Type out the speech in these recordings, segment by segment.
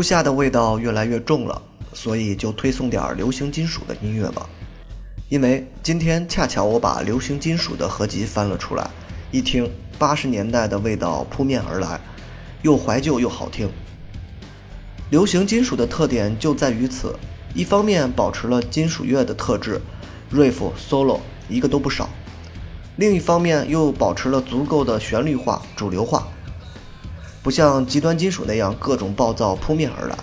初夏的味道越来越重了，所以就推送点流行金属的音乐吧。因为今天恰巧我把流行金属的合集翻了出来，一听八十年代的味道扑面而来，又怀旧又好听。流行金属的特点就在于此，一方面保持了金属乐的特质，riff、solo 一个都不少；另一方面又保持了足够的旋律化、主流化。不像极端金属那样各种暴躁扑面而来，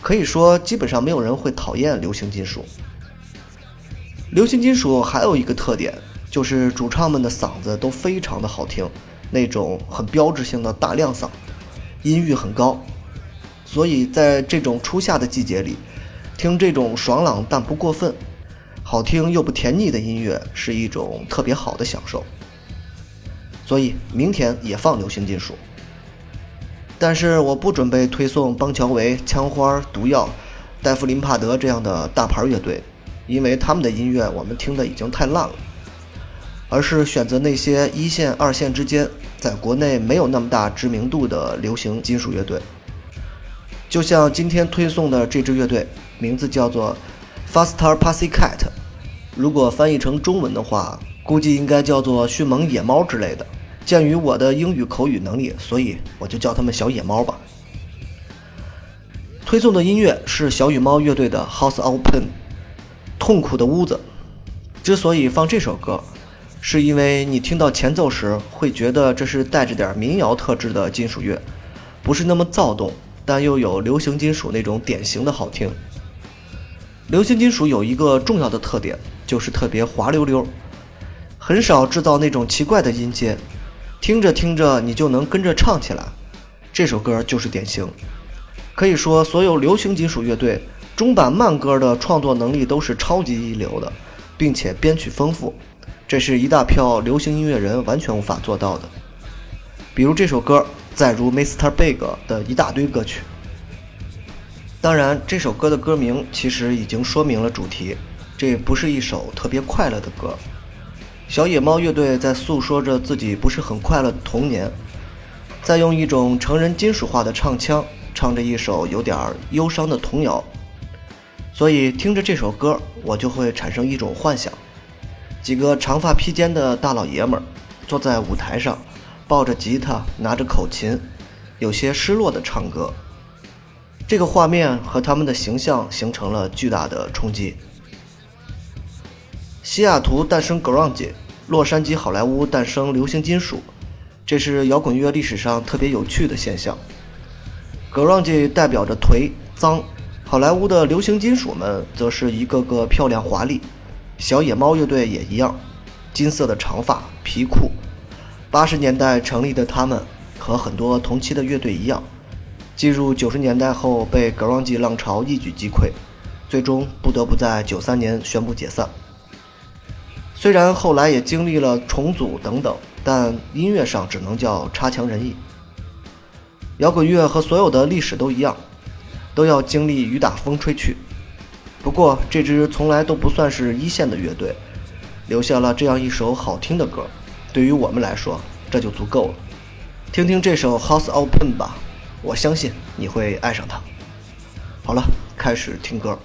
可以说基本上没有人会讨厌流行金属。流行金属还有一个特点，就是主唱们的嗓子都非常的好听，那种很标志性的大亮嗓，音域很高。所以在这种初夏的季节里，听这种爽朗但不过分、好听又不甜腻的音乐是一种特别好的享受。所以明天也放流行金属。但是我不准备推送邦乔维、枪花、毒药、戴夫·林帕德这样的大牌乐队，因为他们的音乐我们听的已经太烂了。而是选择那些一线、二线之间，在国内没有那么大知名度的流行金属乐队。就像今天推送的这支乐队，名字叫做 Faster Pussycat，如果翻译成中文的话，估计应该叫做迅猛野猫之类的。鉴于我的英语口语能力，所以我就叫他们小野猫吧。推送的音乐是小羽猫乐队的《House Open》，痛苦的屋子。之所以放这首歌，是因为你听到前奏时会觉得这是带着点民谣特质的金属乐，不是那么躁动，但又有流行金属那种典型的好听。流行金属有一个重要的特点，就是特别滑溜溜，很少制造那种奇怪的音阶。听着听着，你就能跟着唱起来。这首歌就是典型。可以说，所有流行金属乐队中版慢歌的创作能力都是超级一流的，并且编曲丰富，这是一大票流行音乐人完全无法做到的。比如这首歌，再如 Mr. Big 的一大堆歌曲。当然，这首歌的歌名其实已经说明了主题，这不是一首特别快乐的歌。小野猫乐队在诉说着自己不是很快乐的童年，在用一种成人金属化的唱腔唱着一首有点忧伤的童谣，所以听着这首歌，我就会产生一种幻想：几个长发披肩的大老爷们儿坐在舞台上，抱着吉他，拿着口琴，有些失落的唱歌。这个画面和他们的形象形成了巨大的冲击。西雅图诞生 grunge。洛杉矶好莱坞诞生流行金属，这是摇滚乐历史上特别有趣的现象。Grunge 代表着颓脏，好莱坞的流行金属们则是一个个漂亮华丽。小野猫乐队也一样，金色的长发、皮裤。八十年代成立的他们，和很多同期的乐队一样，进入九十年代后被 Grunge 浪潮一举击溃，最终不得不在九三年宣布解散。虽然后来也经历了重组等等，但音乐上只能叫差强人意。摇滚乐和所有的历史都一样，都要经历雨打风吹去。不过这支从来都不算是一线的乐队，留下了这样一首好听的歌，对于我们来说这就足够了。听听这首《House Open》吧，我相信你会爱上它。好了，开始听歌。